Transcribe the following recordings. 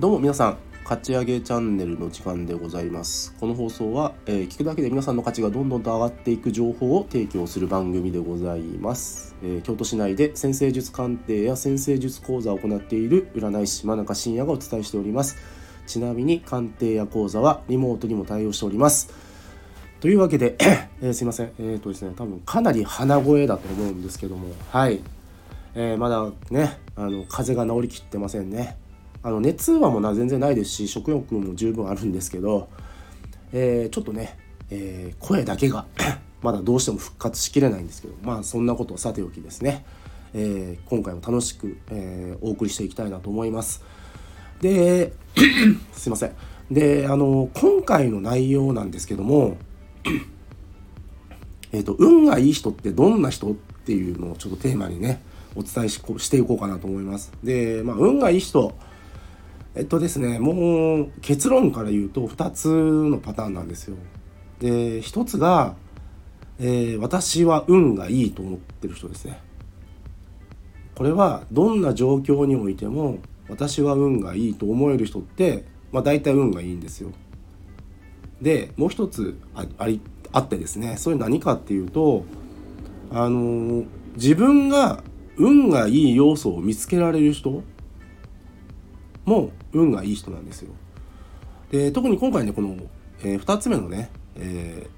どうも皆さん勝ち上げチャンネルの時間でございます。この放送は、えー、聞くだけで皆さんの価値がどんどんと上がっていく情報を提供する番組でございます、えー、京都市内で先生術鑑定や先生術講座を行っている占い師真中信也がお伝えしております。ちなみに鑑定や講座はリモートにも対応しております。というわけで、えー、すいません。えっ、とですね多分かなり鼻声だと思うんですけども。はい、え、まだねあの風邪が治りきってませんね。あの熱はもう全然ないですし食欲も十分あるんですけど、えー、ちょっとね、えー、声だけが まだどうしても復活しきれないんですけどまあそんなことをさておきですね、えー、今回も楽しく、えお送りしていきたいなと思います。で すいませんであの今回の内容なんですけども えと運がいい人ってどんな人っていうのをちょっとテーマにねお伝えししていこうかなと思います。で、まあ、運がいい人えっとですねもう結論から言うと2つのパターンなんですよ。で1つが、えー、私は運がいいと思ってる人ですね。これはどんな状況においても私は運がいいと思える人って、まあ、大体運がいいんですよ。でもう一つありあってですねそれ何かっていうとあの、自分が運がいい要素を見つけられる人も運がいい人なんですよ。で特に今回ねこの、えー、2つ目のね、えー、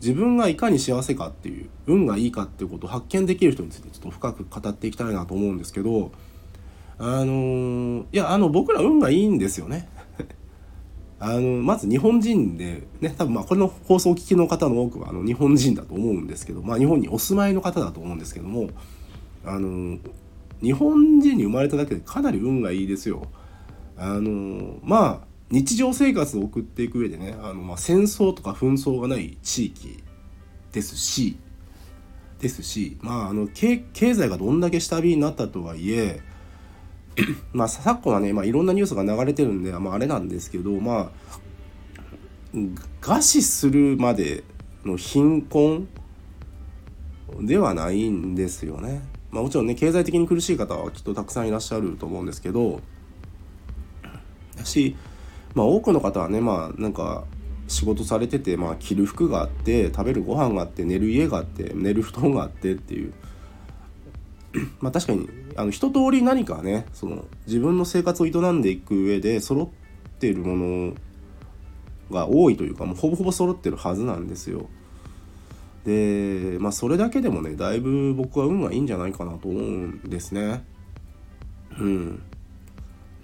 自分がいかに幸せかっていう運がいいかっていうことを発見できる人についてちょっと深く語っていきたいなと思うんですけどあのー、いやあの僕ら運がいいんですよね。あのまず日本人でね多分まあこれの放送を聞きの方の多くはあの日本人だと思うんですけどまあ日本にお住まいの方だと思うんですけどもあの日本人に生まれただけでかなり運がいいですよ。あのまあ日常生活を送っていく上でねあの、まあ、戦争とか紛争がない地域ですしですし、まあ、あの経経済がどんだけ下火になったとはいえ まあ昨今はね、まあ、いろんなニュースが流れてるんで、まあ、あれなんですけどまあ餓死するまでの貧困ではないんですよね。まあ、もちろんね経済的に苦しい方はきっとたくさんいらっしゃると思うんですけどし、まあ、多くの方はねまあなんか仕事されてて、まあ、着る服があって食べるご飯があって寝る家があって寝る布団があってっていうまあ確かにあの一通り何かねその自分の生活を営んでいく上で揃っているものが多いというかもうほぼほぼ揃ってるはずなんですよ。でまあそれだけでもねだいぶ僕は運がいいんじゃないかなと思うんですね。うん。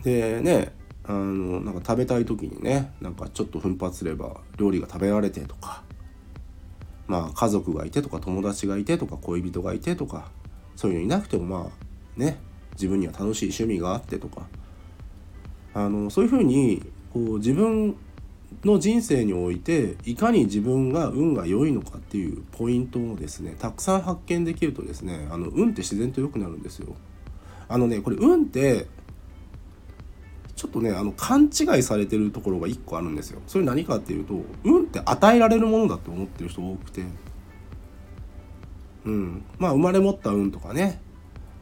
でねあのなんか食べたい時にねなんかちょっと奮発すれば料理が食べられてとかまあ家族がいてとか友達がいてとか恋人がいてとかそういうのいなくてもまあね自分には楽しい趣味があってとかあのそういうふうにこう自分の人生においていかに自分が運が良いのかっていうポイントをですねたくさん発見できるとですねあの運って自然と良くなるんですよ。あのねこれ運ってちょっとねあの勘違いされてるところが1個あるんですよ。それ何かっていうと運って与えられるものだって思ってる人多くてうんまあ生まれ持った運とかね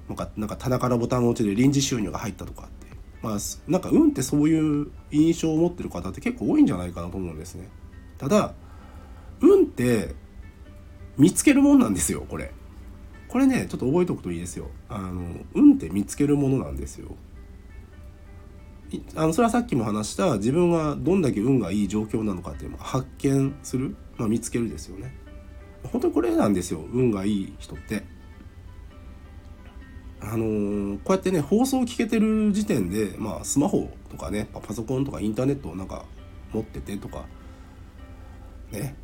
なんかなんか棚からボタンを押して臨時収入が入ったとかってまあなんか運ってそういう印象を持ってる方って結構多いんじゃないかなと思うんですね。ただ運って見つけるもんなんですよこれ。これねちょっと覚えておくといいですよ。あの運って見つけるものなんですよ。あのそれはさっきも話した自分がどんだけ運がいい状況なのかっていうのを発見する、まあ、見つけるですよね。本当にこれなんですよ運がいい人って。あのー、こうやってね放送を聞けてる時点でまあスマホとかねパソコンとかインターネットをなんか持っててとかね。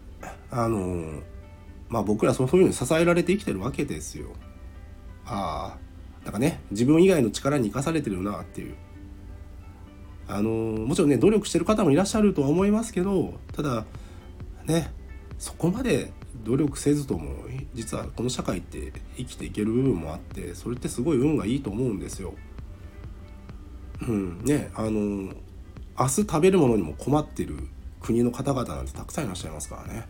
あのー、まあ僕らそういうのに支えられて生きてるわけですよ。ああなんかね自分以外の力に生かされてるなっていう。あのもちろんね努力してる方もいらっしゃるとは思いますけどただねそこまで努力せずとも実はこの社会って生きていける部分もあってそれってすごい運がいいと思うんですよ。うんねあの明日食べるものにも困ってる国の方々なんてたくさんいらっしゃいますからね。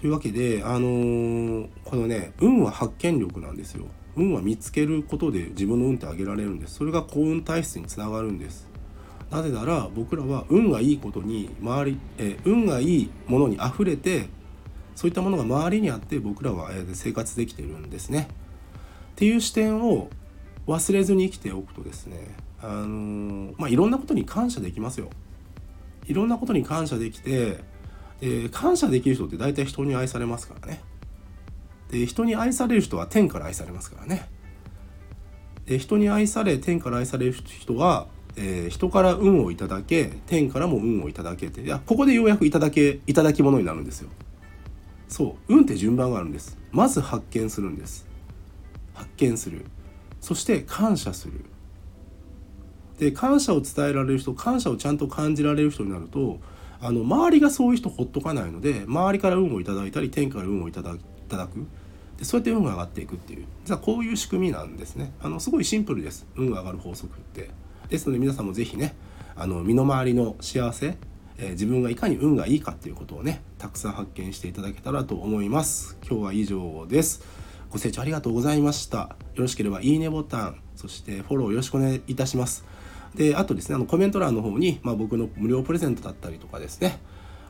というわけであの、このね運は発見力なんですよ。運は見つけることで自分の運って上げられるんですそれが幸運体質につながるんですなぜなら僕らは運がいいことに周り、え運がいいものにあふれてそういったものが周りにあって僕らは生活できてるんですね。っていう視点を忘れずに生きておくとですねあのー、まあいろんなことに感謝できますよ。いろんなことに感謝できて、えー、感謝できる人って大体人に愛されますからね。で人に愛される人は天から愛されますからね。で人に愛され天から愛される人は、えー、人から運をいただけ天からも運をいただけていやここでようやくいただけいただき物になるんですよ。そう運って順番があるんです。まず発見するんです。発見する。そして感謝する。で感謝を伝えられる人感謝をちゃんと感じられる人になるとあの周りがそういう人ほっとかないので周りから運をいただいたり天から運をいただただく。でそうやって運が上がっていくっていう。実はこういう仕組みなんですね。あのすごいシンプルです。運が上がる法則って。ですので皆さんも是非ねあの身の回りの幸せ、えー、自分がいかに運がいいかっていうことをねたくさん発見していただけたらと思います。今日は以上です。ご清聴ありがとうございました。よろしければいいねボタンそしてフォローよろしくお願いいたします。であとですねあのコメント欄の方に、まあ、僕の無料プレゼントだったりとかですね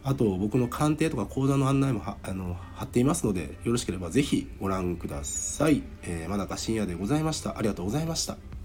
あと僕の鑑定とか講座の案内もあの貼っていますのでよろしければ是非ご覧ください、えー、真中深夜でございました。ありがとうございました。